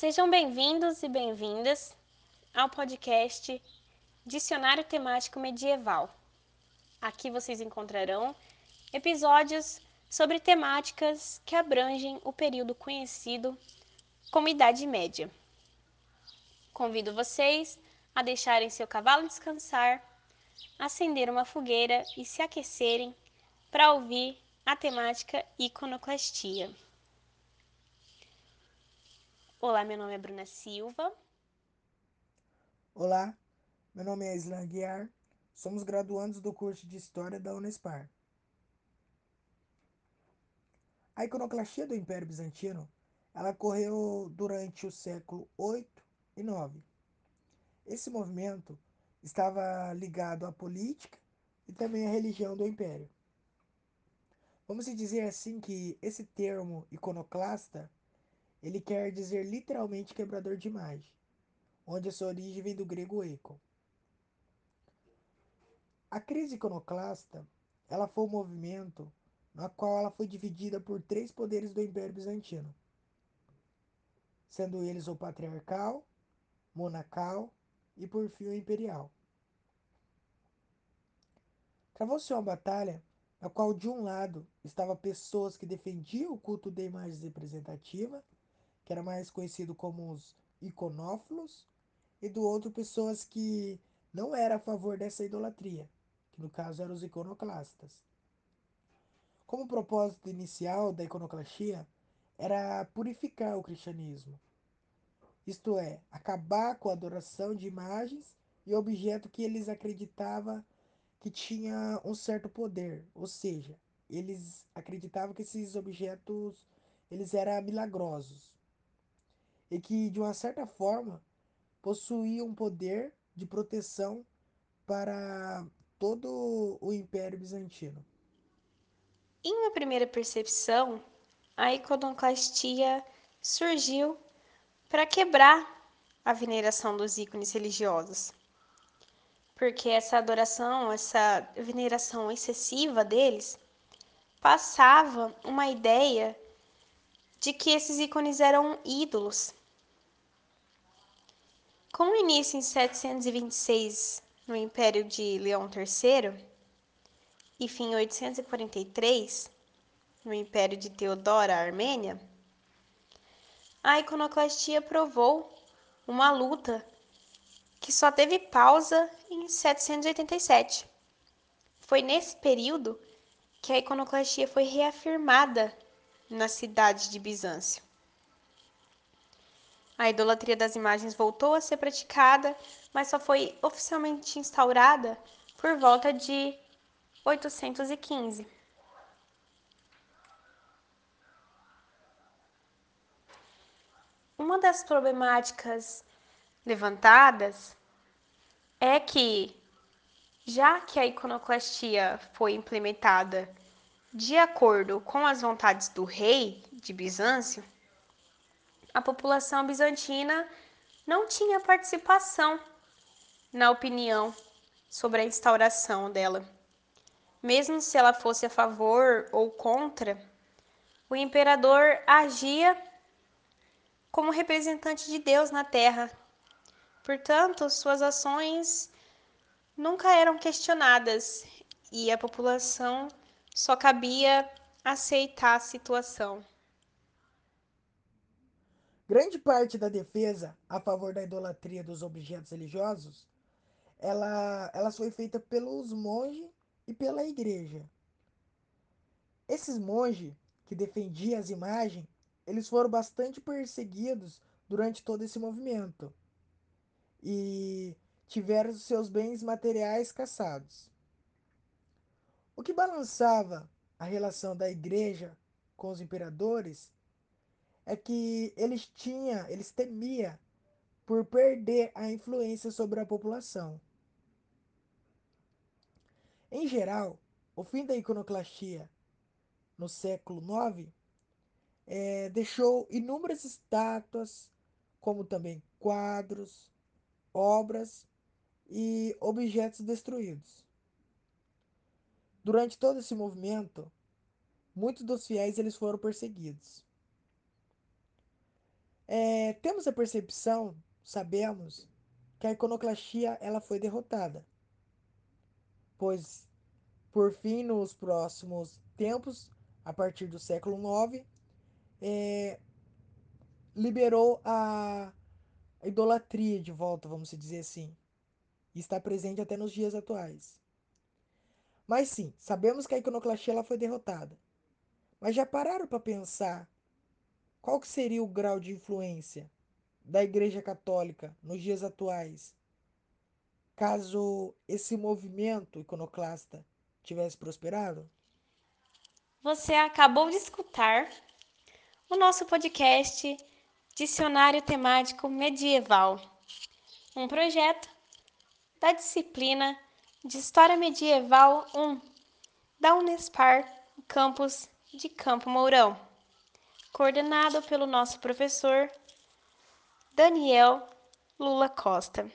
Sejam bem-vindos e bem-vindas ao podcast Dicionário Temático Medieval. Aqui vocês encontrarão episódios sobre temáticas que abrangem o período conhecido como Idade Média. Convido vocês a deixarem seu cavalo descansar, acender uma fogueira e se aquecerem para ouvir a temática iconoclastia. Olá, meu nome é Bruna Silva. Olá, meu nome é Islan Guiar, somos graduandos do curso de História da Unespar. A iconoclastia do Império Bizantino ela ocorreu durante o século 8 e 9. Esse movimento estava ligado à política e também à religião do Império. Vamos dizer assim que esse termo iconoclasta ele quer dizer literalmente quebrador de imagem, onde a sua origem vem do grego eikon. A crise iconoclasta, ela foi um movimento na qual ela foi dividida por três poderes do Império Bizantino, sendo eles o patriarcal, monacal e por fim o imperial. Travou-se uma batalha na qual de um lado estavam pessoas que defendiam o culto da imagem representativa que era mais conhecido como os iconófilos, e do outro pessoas que não eram a favor dessa idolatria, que no caso eram os iconoclastas. Como propósito inicial da iconoclastia era purificar o cristianismo, isto é, acabar com a adoração de imagens e objetos que eles acreditavam que tinha um certo poder, ou seja, eles acreditavam que esses objetos eles eram milagrosos e que, de uma certa forma, possuía um poder de proteção para todo o Império Bizantino. Em uma primeira percepção, a iconoclastia surgiu para quebrar a veneração dos ícones religiosos. Porque essa adoração, essa veneração excessiva deles, passava uma ideia de que esses ícones eram ídolos com o início em 726 no Império de Leão III e fim em 843 no Império de Teodora Armênia, a iconoclastia provou uma luta que só teve pausa em 787. Foi nesse período que a iconoclastia foi reafirmada na cidade de Bizâncio. A idolatria das imagens voltou a ser praticada, mas só foi oficialmente instaurada por volta de 815. Uma das problemáticas levantadas é que, já que a iconoclastia foi implementada de acordo com as vontades do rei de Bizâncio, a população bizantina não tinha participação na opinião sobre a instauração dela. Mesmo se ela fosse a favor ou contra, o imperador agia como representante de Deus na terra. Portanto, suas ações nunca eram questionadas e a população só cabia aceitar a situação. Grande parte da defesa a favor da idolatria dos objetos religiosos, ela, ela foi feita pelos monges e pela igreja. Esses monges que defendiam as imagens, eles foram bastante perseguidos durante todo esse movimento e tiveram seus bens materiais caçados. O que balançava a relação da igreja com os imperadores é que eles tinham, eles temia por perder a influência sobre a população. Em geral, o fim da iconoclastia no século IX é, deixou inúmeras estátuas, como também quadros, obras e objetos destruídos. Durante todo esse movimento, muitos dos fiéis eles foram perseguidos. É, temos a percepção, sabemos, que a iconoclastia ela foi derrotada, pois, por fim, nos próximos tempos, a partir do século IX, é, liberou a idolatria de volta, vamos dizer assim, e está presente até nos dias atuais. Mas sim, sabemos que a iconoclastia ela foi derrotada. Mas já pararam para pensar qual que seria o grau de influência da Igreja Católica nos dias atuais, caso esse movimento iconoclasta tivesse prosperado? Você acabou de escutar o nosso podcast Dicionário Temático Medieval, um projeto da disciplina de História Medieval 1 da Unespar, campus de Campo Mourão, coordenado pelo nosso professor Daniel Lula Costa.